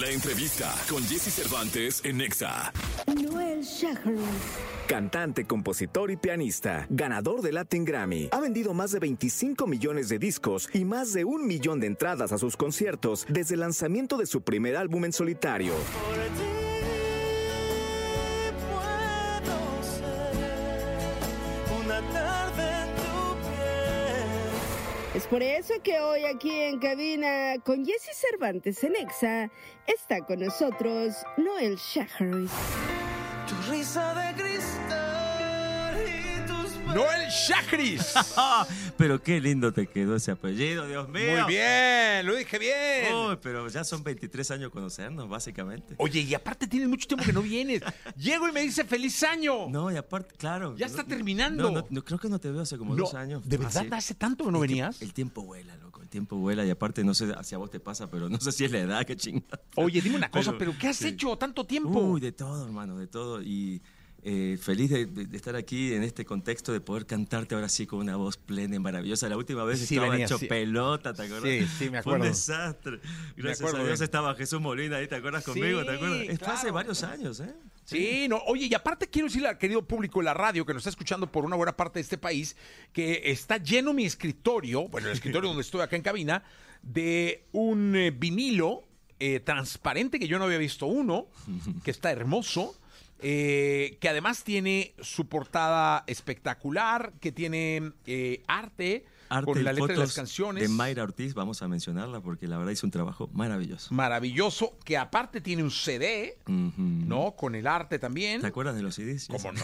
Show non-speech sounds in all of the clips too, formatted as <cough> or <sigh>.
La entrevista con Jesse Cervantes en Nexa. Noel Shahar. Cantante, compositor y pianista, ganador de Latin Grammy, ha vendido más de 25 millones de discos y más de un millón de entradas a sus conciertos desde el lanzamiento de su primer álbum en solitario. Es por eso que hoy aquí en cabina con Jesse Cervantes en Exa está con nosotros Noel Shahar. Tu risa de cristal y tus Noel Shachris. <laughs> Pero qué lindo te quedó ese apellido, Dios mío. Muy bien, lo dije bien. Uy, pero ya son 23 años conocernos, básicamente. Oye, y aparte tienes mucho tiempo que no vienes. <laughs> Llego y me dice feliz año. No, y aparte, claro. Ya no- está terminando. No, no, no, creo que no te veo hace como dos años. ¿De verdad Así. hace tanto que no El venías? El tiempo vuela, loco. El tiempo vuela y aparte no sé si a vos te pasa, pero no sé si es la edad, qué chingada. Oye, dime una <laughs> cosa, Pero- pero, ¿qué has sí. hecho tanto tiempo? Uy, de todo, hermano, de todo. Y eh, feliz de, estar aquí en este contexto, de poder cantarte ahora sí con una voz plena y maravillosa. La última vez Sí, estaba venía, hecho sí. pelota, ¿te acuerdas? Sí, sí, me Fue un acuerdo. desastre. Gracias acuerdo a Dios bien. estaba Jesús Molina ahí, ¿te acuerdas conmigo? Sí, ¿Te acuerdas? Esto hace claro. varios años, ¿eh? Sí, no, oye, y aparte quiero decirle al querido público de la radio que nos está escuchando por una buena parte de este país, que está lleno mi escritorio, bueno, el escritorio donde estoy acá en cabina, de un eh, vinilo eh, transparente que yo no había visto uno, <laughs> que está hermoso. Eh, que además tiene su portada espectacular, que tiene eh, arte, Arte con y la letra de las canciones. De Mayra Ortiz, vamos a mencionarla porque la verdad hizo un trabajo maravilloso. Maravilloso, que aparte tiene un CD. ¿no? Con el arte también. ¿Te acuerdas de los CDs? Como no,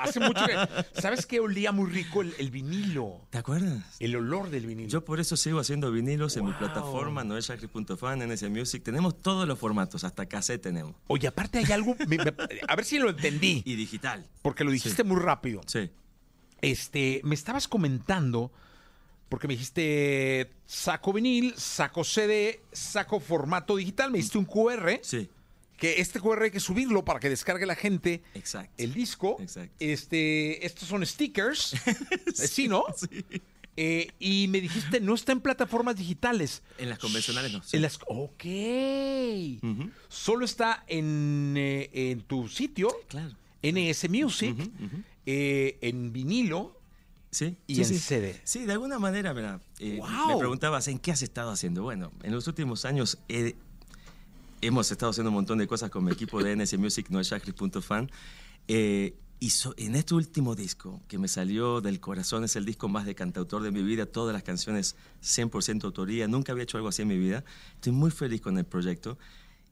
hace mucho que. <laughs> ¿Sabes qué olía muy rico el, el vinilo? ¿Te acuerdas? El olor del vinilo. Yo por eso sigo haciendo vinilos en mi plataforma, noelshakri.fan, NS Music. Tenemos todos los formatos, hasta cassette tenemos. Oye, aparte hay algo. me- me- a ver si lo entendí. Y digital. Porque lo dijiste muy rápido. Sí. Este, me estabas comentando. Porque me dijiste saco vinil, saco CD, saco formato digital, me diste un QR. Sí. Que este QR hay que subirlo para que descargue la gente Exacto. el disco. Exacto. Este, estos son stickers. <laughs> Sí, ¿no? Sí. Eh, y me dijiste, no está en plataformas digitales. En las convencionales no. sí. En las, ok. Solo está en, eh, en tu sitio, Claro. NS Music, eh, en vinilo. Sí. Y sí, en sí. CD. Sí, de alguna manera, mira, eh, Wow. me preguntabas, ¿en qué has estado haciendo? Bueno, en los últimos años he- hemos estado haciendo un montón de cosas con mi equipo de NS Music, noelshakri.fan. Eh, y so- en este último disco, que me salió del corazón, es el disco más de cantautor de mi vida, todas las canciones 100% autoría, nunca había hecho algo así en mi vida. Estoy muy feliz con el proyecto.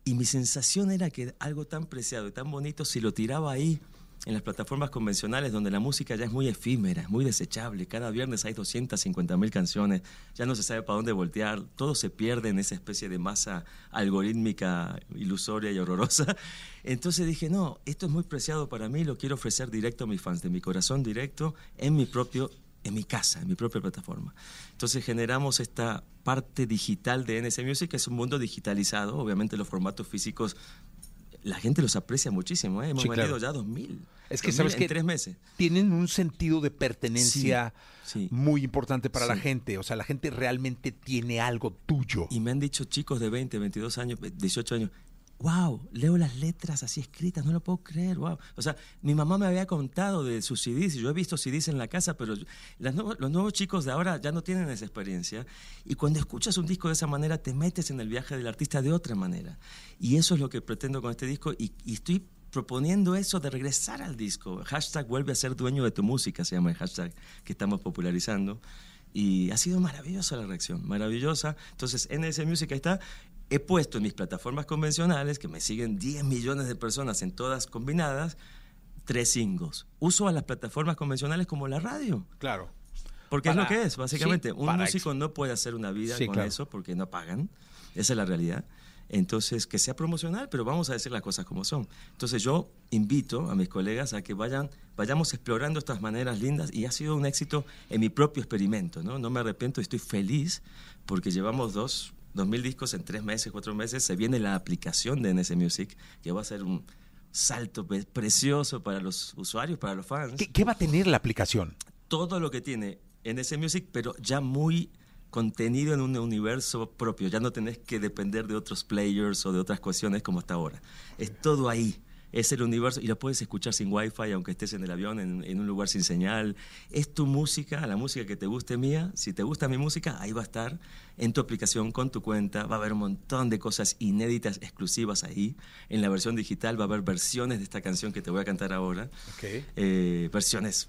Y mi sensación era que algo tan preciado y tan bonito, si lo tiraba ahí, en las plataformas convencionales, donde la música ya es muy efímera, muy desechable, cada viernes hay 250 mil canciones, ya no se sabe para dónde voltear, todo se pierde en esa especie de masa algorítmica ilusoria y horrorosa. <laughs> Entonces dije, no, esto es muy preciado para mí, lo quiero ofrecer directo a mis fans, de mi corazón directo, en mi propio en mi casa, en mi propia plataforma. Entonces generamos esta parte digital de NS Music, que es un mundo digitalizado. Obviamente los formatos físicos, la gente los aprecia muchísimo. ¿eh? Hemos Sí, vendido claro. ya 2.000. Es que 2.000 sabes que tres meses. tienen un sentido de pertenencia Sí, sí. muy importante para la gente. O sea, la gente realmente tiene algo tuyo. Y me han dicho chicos de 20, 22 años, 18 años, wow, leo las letras así escritas, no lo puedo creer, wow. O sea, mi mamá me había contado de sus CDs, y yo he visto CDs en la casa, pero yo- las nuevos- los nuevos chicos de ahora ya no tienen esa experiencia. Y cuando escuchas un disco de esa manera, te metes en el viaje del artista de otra manera. Y eso es lo que pretendo con este disco, y, y estoy proponiendo eso de regresar al disco. Hashtag vuelve a ser dueño de tu música, se llama el hashtag que estamos popularizando. Y ha sido maravillosa la reacción, maravillosa. Entonces, NS Music ahí está. He puesto en mis plataformas convencionales, que me siguen 10 millones de personas en todas combinadas, tres singles. Uso a las plataformas convencionales como la radio. Claro. Porque Para- es lo que es, básicamente. sí, Un músico no puede hacer una vida Sí, con claro. eso porque no pagan. Esa es la realidad. Entonces, que sea promocional, pero vamos a decir las cosas como son. Entonces, yo invito a mis colegas a que vayan, vayamos explorando estas maneras lindas y ha sido un éxito en mi propio experimento, ¿no? No me arrepiento estoy feliz porque llevamos dos, dos mil discos en tres meses, cuatro meses. Se viene la aplicación de NS Music, que va a ser un salto precioso para los usuarios, para los fans ¿Qué, qué va a tener la aplicación? todo lo que tiene NS Music, pero ya muy contenido en un universo propio. Ya no tenés que depender de otros players o de otras cuestiones como hasta ahora. Es todo ahí. Es el universo y lo puedes escuchar sin wifi aunque estés en el avión, en, en un lugar sin señal. Es tu música, la música que te guste mía. Si te gusta mi música, ahí va a estar en tu aplicación con tu cuenta. Va a haber un montón de cosas inéditas, exclusivas ahí. En la versión digital va a haber versiones de esta canción que te voy a cantar ahora. Eh, versiones,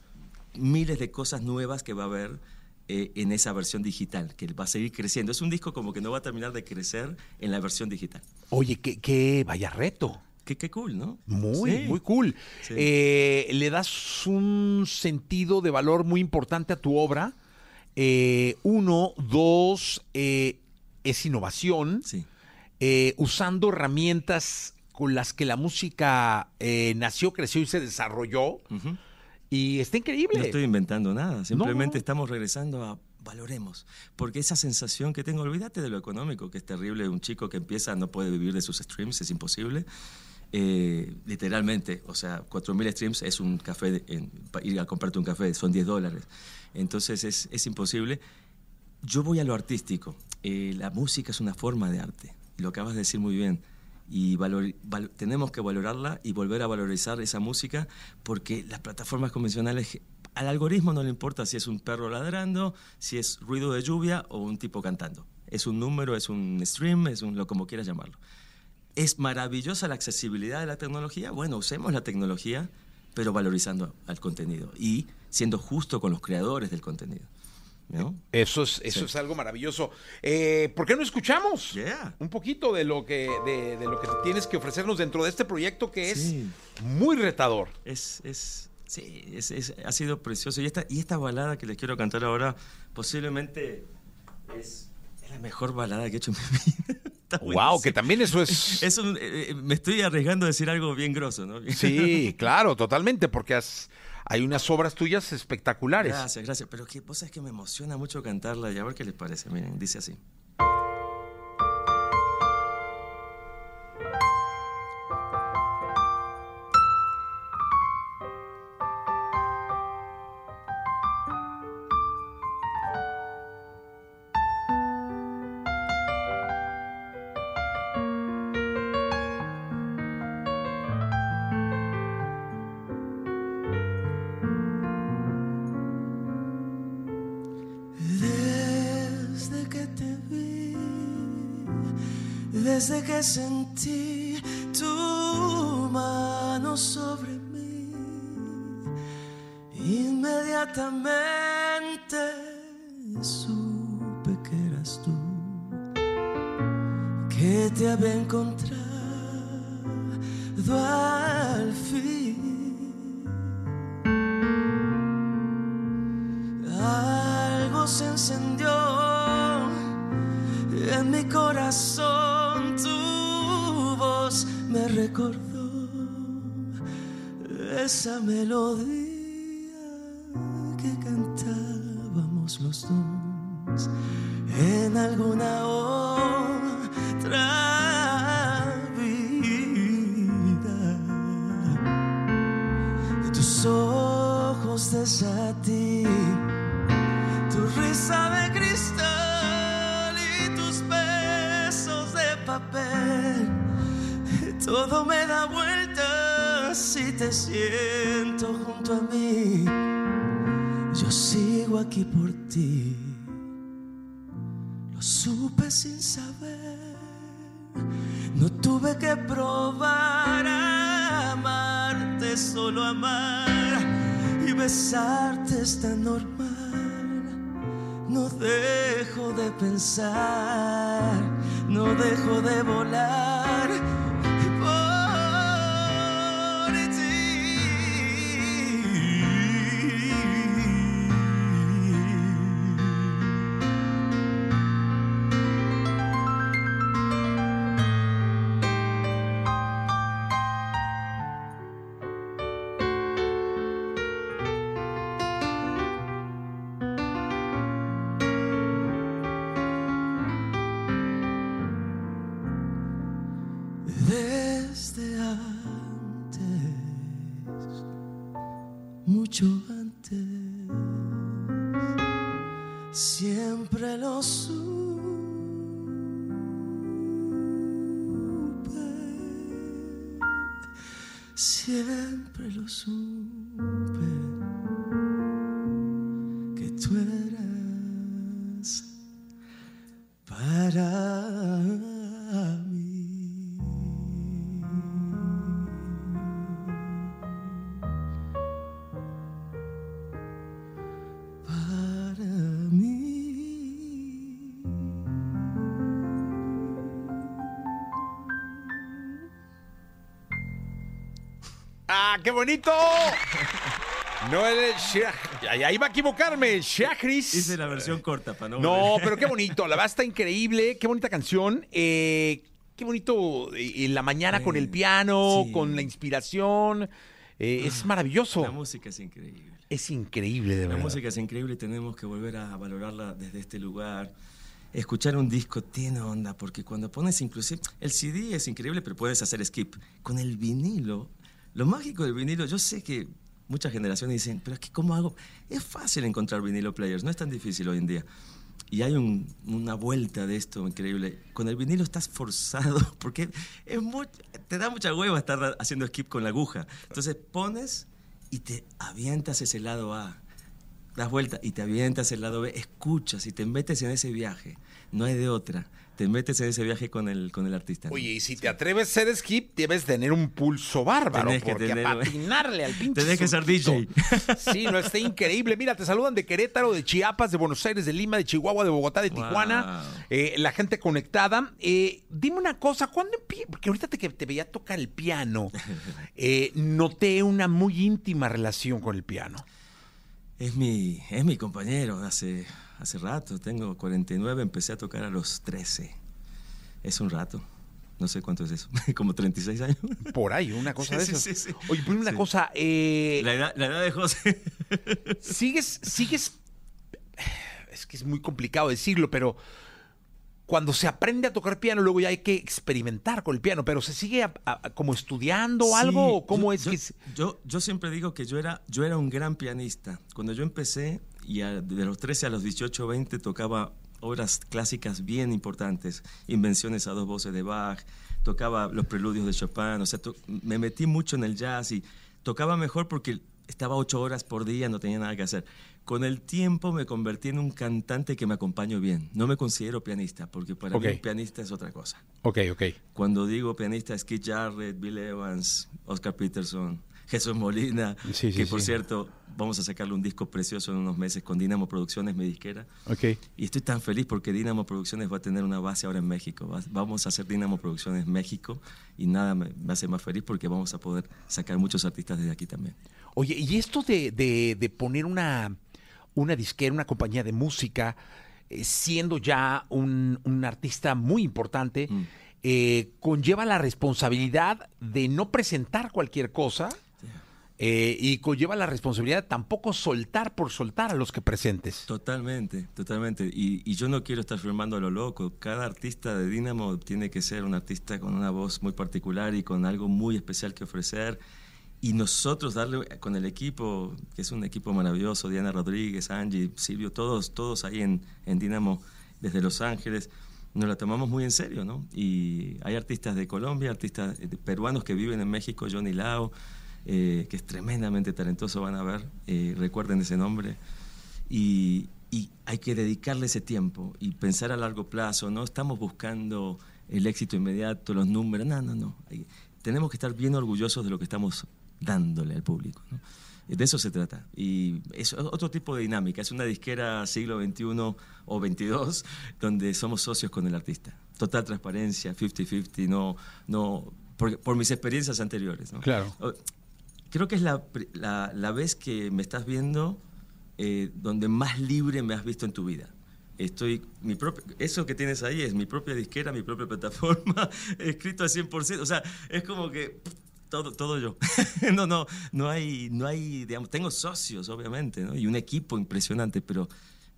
miles de cosas nuevas que va a haber eh, en esa versión digital, que va a seguir creciendo. Es un disco como que no va a terminar de crecer en la versión digital. Oye, qué, qué vaya reto. Qué, qué cool, ¿no? Muy, Sí. muy cool. Sí. Eh, le das un sentido de valor muy importante a tu obra. Eh, uno, dos, eh, es innovación. Sí. usando herramientas con las que la música nació, creció y se desarrolló. Y está increíble. No estoy inventando nada, simplemente no. estamos regresando a valoremos, porque esa sensación que tengo, olvídate de lo económico, que es terrible, un chico que empieza no puede vivir de sus streams, es imposible. Eh, literalmente, o sea, 4.000 streams es un café, de- en- ir a comprarte un café, son 10 dólares. Entonces es, es imposible. Yo voy a lo artístico. Eh, la música es una forma de arte, lo acabas de decir muy bien. Y valor- val- tenemos que valorarla y volver a valorizar esa música porque las plataformas convencionales, al algoritmo no le importa si es un perro ladrando, si es ruido de lluvia o un tipo cantando. Es un número, es un stream, es un, lo como quieras llamarlo. ¿Es maravillosa la accesibilidad de la tecnología? Bueno, usemos la tecnología, pero valorizando al contenido y siendo justo con los creadores del contenido. ¿no? Eso es, eso Sí. es algo maravilloso. Eh, ¿Por qué no escuchamos Yeah. un poquito de lo que de, de lo que tienes que ofrecernos dentro de este proyecto que es Sí. muy retador? Es, es, sí, es, es- ha sido precioso. Y esta, y esta balada que les quiero cantar ahora, posiblemente es, es la mejor balada que he hecho en mi <laughs> vida. Está Wow, buenísimo. que también eso es. <laughs> Es un- eh, eh, me estoy arriesgando a decir algo bien grosso, ¿no? Sí, <laughs> claro, totalmente, porque has- hay unas obras tuyas espectaculares. Gracias, gracias. Pero que, vos sabés que me emociona mucho cantarla y a ver qué les parece. Miren, dice así. Sobre mí, inmediatamente supe que eras tú, que te había encontrado al fin. Algo se encendió en mi corazón, tu voz me recordó esa melodía que cantábamos los dos en alguna otra vida tus ojos de satín, tu risa de cristal y tus besos de papel. Todo me da vueltas si te siento junto a mí. Yo sigo aquí por ti. Lo supe sin saber. No tuve que probar a amarte, solo amar y besarte es tan normal. No dejo de pensar, no dejo de volar qué bonito! No el Shah- Ahí va a equivocarme. Shahris. Hice la versión corta para no. No, pero qué bonito. La está increíble. Qué bonita canción. Eh, qué bonito eh, en la mañana con el piano, sí. con la inspiración. Eh, es maravilloso. La música es increíble. Es increíble, de La verdad. música es increíble y tenemos que volver a valorarla desde este lugar. Escuchar un disco tiene onda, porque cuando pones inclusive... El CD es increíble, pero puedes hacer skip. Con el vinilo, lo mágico del vinilo, yo sé que muchas generaciones dicen, pero es que ¿cómo hago? Es fácil encontrar vinilo players, no es tan difícil hoy en día. Y hay un- una vuelta de esto increíble. Con el vinilo estás forzado, <laughs> porque te da mucha hueva estar haciendo skip con la aguja. Entonces pones y te avientas ese lado A das vuelta y te avientas el lado B, escuchas y te metes en ese viaje. No hay de otra. Te metes en ese viaje con el, con el artista. ¿no? Oye, y si te atreves a hacer skip, debes tener un pulso bárbaro. Tenés que porque tener- a patinarle al pinche Tenés que ser. DJ. Sí, no, está increíble. Mira, te saludan de Querétaro, de Chiapas, de Buenos Aires, de Lima, de Chihuahua, de Bogotá, de Wow. Tijuana. Eh, la gente conectada. Eh, dime una cosa, ¿cuándo empieza? Porque ahorita te, que te veía tocar el piano, <laughs> eh, noté una muy íntima relación con el piano. Es mi, es mi compañero hace, hace rato. Tengo 49, empecé a tocar a los 13. Es un rato. No sé cuánto es eso. <laughs> Como 36 años. Por ahí, una cosa de esas. sí, sí. Oye, pues una cosa, eh, La edad, la edad de José. sigues, sigues, es que es muy complicado decirlo, pero cuando se aprende a tocar piano, luego ya hay que experimentar con el piano, pero se sigue a- a- como estudiando Sí, algo, o cómo yo- es yo, que es- yo, yo siempre digo que yo era, yo era un gran pianista. Cuando yo empecé, y a- de los 13 a los 18, 20, tocaba obras clásicas bien importantes, invenciones a dos voces de Bach, tocaba los preludios de Chopin, o sea, to- me metí mucho en el jazz y tocaba mejor porque estaba ocho horas por día, no tenía nada que hacer. Con el tiempo me convertí en un cantante que me acompaño bien. No me considero pianista, porque para mí un pianista es otra cosa. Ok, ok. Cuando digo pianista es Keith Jarrett, Bill Evans, Oscar Peterson, Jesús Molina, Sí, sí, que por sí. cierto vamos a sacarle un disco precioso en unos meses con Dinamo Producciones, mi disquera. Ok. Y estoy tan feliz porque Dinamo Producciones va a tener una base ahora en México. Va- Vamos a hacer Dinamo Producciones México y nada me, me hace más feliz porque vamos a poder sacar muchos artistas desde aquí también. Oye, y esto de, de- de poner una, una disquera, una compañía de música, eh, siendo ya un, un artista muy importante, Mm. eh, conlleva la responsabilidad de no presentar cualquier cosa eh, y conlleva la responsabilidad de tampoco soltar por soltar a los que presentes. Totalmente, totalmente. Y, y yo no quiero estar firmando a lo loco. Cada artista de Dynamo tiene que ser un artista con una voz muy particular y con algo muy especial que ofrecer. Y nosotros darle con el equipo, que es un equipo maravilloso, Diana Rodríguez, Angie, Silvio, todos, todos ahí en, en Dynamo desde Los Ángeles, nos la tomamos muy en serio, ¿no? Y hay artistas de Colombia, artistas eh, peruanos que viven en México, Johnny Lao, eh, que es tremendamente talentoso, van a ver, eh, recuerden ese nombre y, y hay que dedicarle ese tiempo y pensar a largo plazo. No estamos buscando el éxito inmediato, los números. No, no, no. Hay- tenemos que estar bien orgullosos de lo que estamos dándole al público. ¿no? De eso se trata. Y es otro tipo de dinámica. Es una disquera siglo XXI o XXII donde somos socios con el artista. Total transparencia, 50-50, no, no, por, por mis experiencias anteriores. ¿no? Claro. Creo que es la, la, la vez que me estás viendo eh, donde más libre me has visto en tu vida. Estoy, mi propio, eso que tienes ahí es mi propia disquera, mi propia plataforma, <laughs> escrito al 100%. O sea, es como que todo, todo yo. <laughs> no, no, no hay, no hay, digamos, tengo socios, obviamente, ¿no? y un equipo impresionante, pero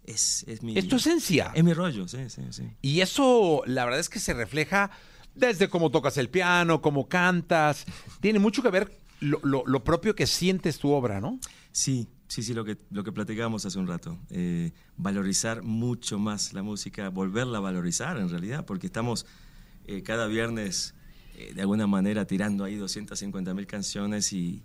es, es mi... Es tu esencia. Es mi rollo, sí, sí, sí. Y eso, la verdad es que se refleja desde cómo tocas el piano, cómo cantas. Tiene mucho que ver lo, propio que sientes tu obra, ¿no? Sí, Sí, sí, lo que, lo que platicábamos hace un rato. Eh, valorizar mucho más la música, volverla a valorizar en realidad, porque estamos eh, cada viernes eh, de alguna manera tirando ahí 250 mil canciones y,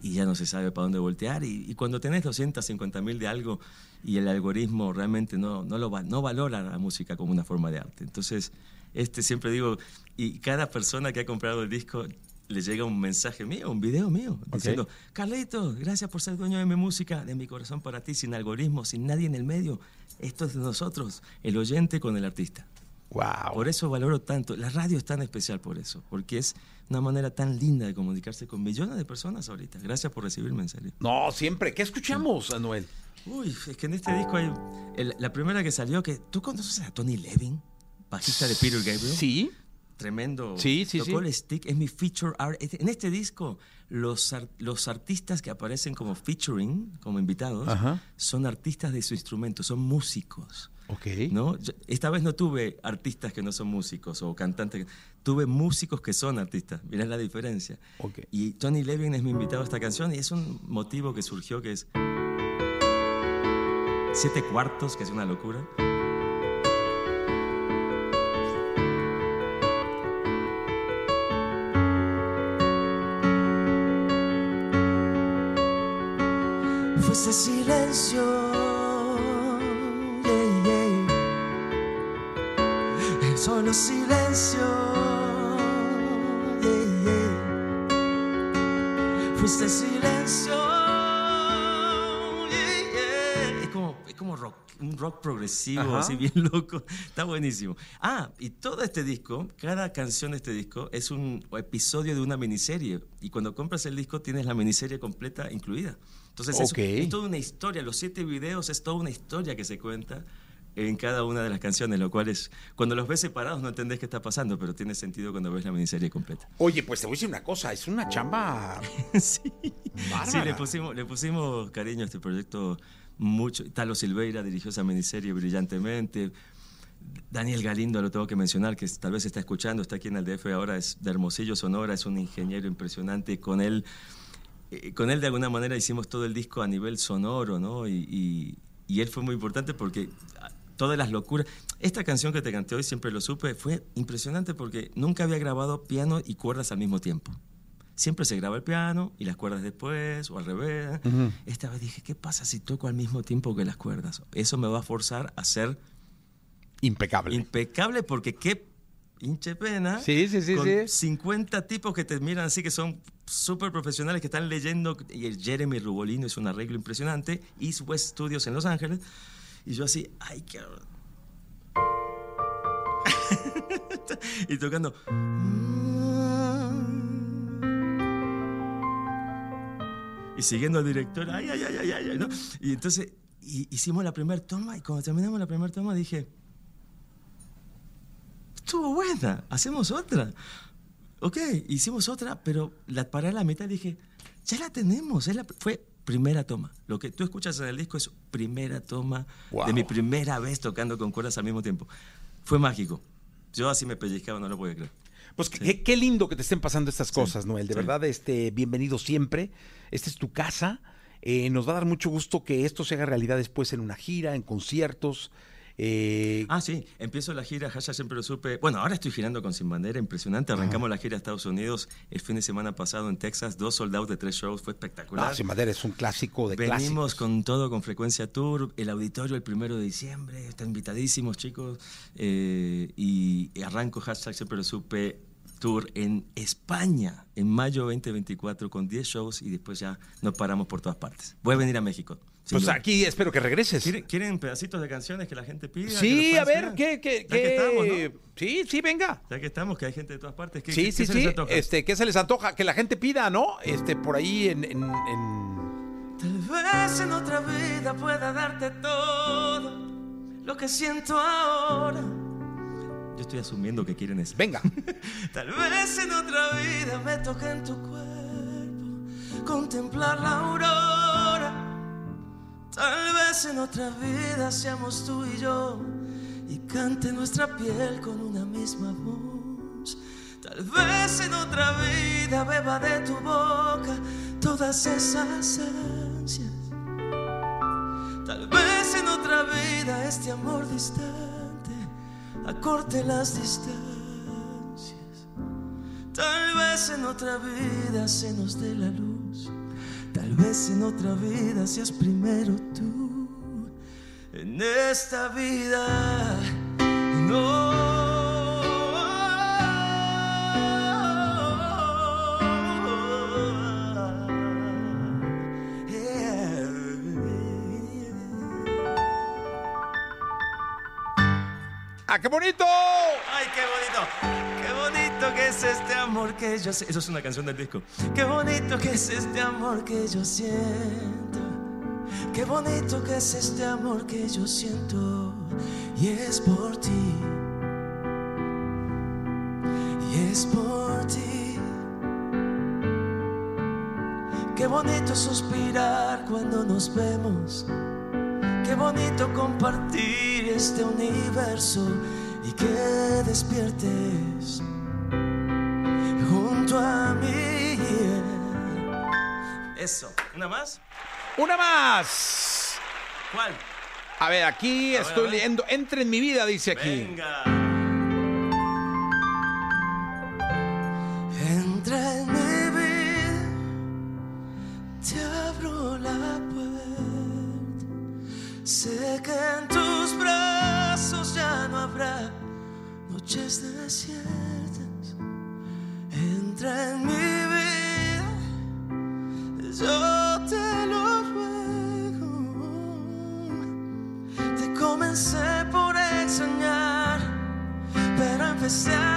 ya no se sabe para dónde voltear. Y, y cuando tenés 250 mil de algo y el algoritmo realmente no, no, lo no valora la música como una forma de arte. Entonces, este siempre digo, y cada persona que ha comprado el disco le llega un mensaje mío, un video mío, diciendo, Carlitos, gracias por ser dueño de mi música, de mi corazón para ti, sin algoritmo, sin nadie en el medio. Esto es de nosotros, el oyente con el artista. Wow. Por eso valoro tanto. La radio es tan especial por eso, porque es una manera tan linda de comunicarse con millones de personas ahorita. Gracias por recibirme, en serio. No, siempre. ¿Qué escuchamos, Anuel? Uy, es que en este disco hay... el- la primera que salió, que ¿tú conoces a Tony Levin? Bajista de Peter Gabriel. Sí. Tremendo. Sí, sí, Tocó sí. el stick, es mi feature art. En este disco, los, ar- los artistas que aparecen como featuring, como invitados, Ajá. son artistas de su instrumento, son músicos. Ok. ¿no? Yo- esta vez no tuve artistas que no son músicos o cantantes, tuve músicos que son artistas. Mirá la diferencia. Ok. Y Tony Levin es mi invitado a esta canción y es un motivo que surgió que es siete cuartos, que es una locura. Fuiste silencio, yeah, yeah. El solo silencio, yeah. Fuiste silencio. Es como, es como rock, un rock progresivo, Ajá. así bien loco. <laughs> Está buenísimo. Ah, y todo este disco, cada canción de este disco es un episodio de una miniserie. Y cuando compras el disco tienes la miniserie completa incluida. Entonces es- toda una historia. Los siete videos es toda una historia que se cuenta en cada una de las canciones, lo cual es, cuando los ves separados no entendés qué está pasando, pero tiene sentido cuando ves la miniserie completa. Oye, pues te voy a decir una cosa. Es una chamba <laughs> sí. bárbara. Sí, le pusimos, le pusimos cariño a este proyecto mucho. Talo Silveira dirigió esa miniserie brillantemente. Daniel Galindo, lo tengo que mencionar, que tal vez está escuchando, está aquí en el DF ahora, es de Hermosillo, Sonora, es un ingeniero impresionante. Con él, eh, con él de alguna manera hicimos todo el disco a nivel sonoro, ¿no? Y, y- y él fue muy importante porque ah, todas las locuras. Esta canción que te canté hoy, siempre lo supe, fue impresionante porque nunca había grabado piano y cuerdas al mismo tiempo. Siempre se graba el piano y las cuerdas después o al revés. Esta vez dije, ¿qué pasa si toco al mismo tiempo que las cuerdas? Eso me va a forzar a ser impecable. impecable porque qué hinche pena. Sí, sí, sí, con sí. 50 tipos que te miran así que son súper profesionales que están leyendo. Y el Jeremy Rubolino es un arreglo impresionante. East West Studios en Los Ángeles. Y yo así, ay, qué. <laughs> y tocando. Y siguiendo al director, ay, ay, ay, ay, ay, ¿no? Y entonces y- hicimos la primera toma y cuando terminamos la primera toma dije, estuvo buena, hacemos otra. Ok, hicimos otra, pero la paré a la mitad y dije, ya la tenemos, es la- fue primera toma. Lo que tú escuchas en el disco es primera toma Wow. de mi primera vez tocando con cuerdas al mismo tiempo. Fue mágico. Yo así me pellizcaba, no lo podía creer. Pues qué, qué lindo que te estén pasando estas cosas, Noel. De sí. verdad, este, bienvenido siempre. Esta es tu casa. Eh, nos va a dar mucho gusto que esto se haga realidad después en una gira, en conciertos. Eh, Ah, sí, empiezo la gira, Hasha siempre lo supe. Bueno, ahora estoy girando con Sin Bandera, impresionante. Arrancamos la gira a Estados Unidos el fin de semana pasado en Texas, dos soldados de tres shows, fue espectacular. Sin Madera es un clásico de Venimos clásicos. con todo, con Frecuencia Tour, el auditorio el primero de diciembre, están invitadísimos chicos. eh, y, y arranco hashtag siempre lo supe tour en España en mayo 2024 con 10 shows y después ya nos paramos por todas partes. Voy a venir a México. Sin Pues duda. aquí espero que regreses. ¿Quieren, quieren pedacitos de canciones que la gente pida? Sí, a ver? ¿qué, qué, Ya que estamos, ¿no? Sí, sí, venga. Ya que estamos, que hay gente de todas partes. ¿Qué, Sí, qué- sí, qué se les sí. antoja? Este, ¿qué se les antoja? Que la gente pida, ¿no? Este, por ahí en, en- en- Tal vez en otra vida pueda darte todo lo que siento ahora. Yo estoy asumiendo que quieren eso. Venga. <laughs> Tal vez en otra vida me toque en tu cuerpo contemplar la aurora. Tal vez en otra vida seamos tú y yo y cante nuestra piel con una misma voz. Tal vez en otra vida beba de tu boca todas esas ansias otra vida este amor distante, acorte las distancias. Tal vez en otra vida se nos dé la luz, tal vez en otra vida seas primero tú. En esta vida no. ¡Ah, qué bonito! Es este amor que yo sé! Eso es una canción del disco. Qué bonito que es este amor que yo siento. Qué bonito que es este amor que yo siento. Y es por ti. Y es por ti. Qué bonito suspirar cuando nos vemos. Qué bonito compartir este universo y que despiertes Eso. ¿Una más? ¡Una más! ¿Cuál? A ver, aquí ver, estoy a ver. leyendo. Entra en mi vida, dice aquí. Venga. Entra en mi vida, te abro la puerta. Sé que en tus brazos ya no habrá noches desiertas. Entra en mi vida, yo te lo ruego. Te comencé por extrañar pero empecé a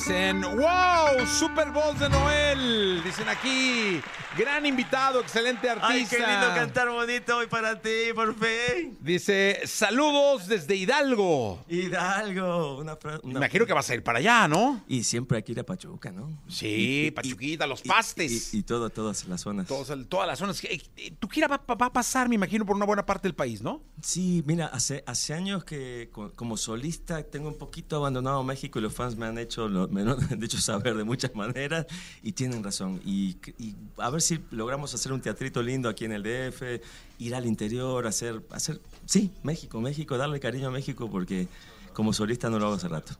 Dicen, wow, Super Bowl de Noel. Dicen aquí, gran invitado, excelente artista. ¡Ay, qué lindo cantar bonito hoy para ti, por fin! Dice, saludos desde Hidalgo. Hidalgo. Una, una- imagino que vas a ir para allá, ¿no? Y siempre hay que ir a Pachuca, ¿no? Sí, Y- Pachuquita, los pastes. Y, y todo, todas las zonas. Todos el- todas las zonas. Eh, Tu gira va, va a pasar, me imagino, por una buena parte del país, ¿no? Sí, mira, hace, hace años que co- como solista tengo un poquito abandonado México y los fans me han hecho, lo- me lo han <laughs> hecho saber de muchas maneras y tienen razón. Y, y a ver si logramos hacer un teatrito lindo aquí en el DF, ir al interior, hacer, hacer, sí, México, México, darle cariño a México porque como solista no lo hago hace rato.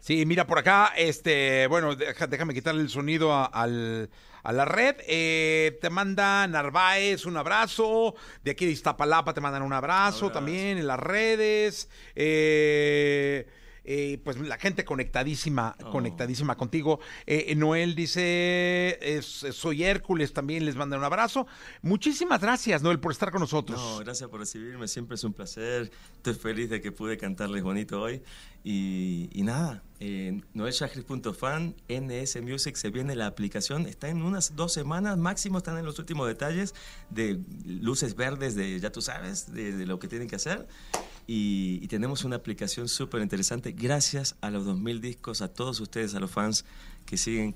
Sí, mira, por acá, este, bueno, deja- déjame quitarle el sonido a, al- a la red. Eh, te manda Narváez un abrazo. De aquí de Iztapalapa te mandan un abrazo, también en las redes. Eh, eh, pues la gente conectadísima, conectadísima contigo. Eh, Noel dice, es- soy Hércules, también les manda un abrazo. Muchísimas gracias, Noel, por estar con nosotros. No, gracias por recibirme, siempre es un placer. Estoy feliz de que pude cantarles bonito hoy. Y, y nada, eh, noelshahris.fan, NS Music, se viene la aplicación. Está en unas dos semanas máximo, están en los últimos detalles de luces verdes, de ya tú sabes, de, de lo que tienen que hacer. Y, y tenemos una aplicación súper interesante. Gracias a los 2000 discos, a todos ustedes, a los fans que siguen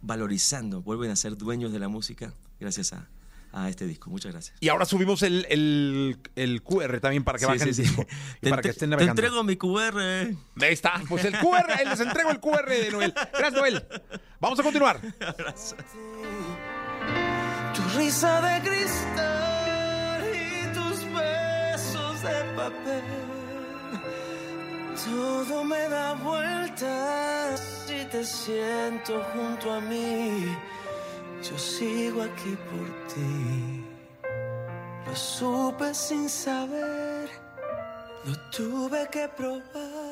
valorizando, vuelven a ser dueños de la música gracias a, a este disco. Muchas gracias. Y ahora subimos el, el- el QR también para que Sí, bajen sí, el sí. disco. y Te, para que estén te navegando. entrego mi QR. Ahí está, pues el QR, eh, les entrego el QR de Noel. Gracias, Noel. Vamos a continuar. <laughs> Tu risa de cristal de papel. Todo me da vueltas si te siento junto a mí. Yo sigo aquí por ti. Lo supe sin saber, lo tuve que probar.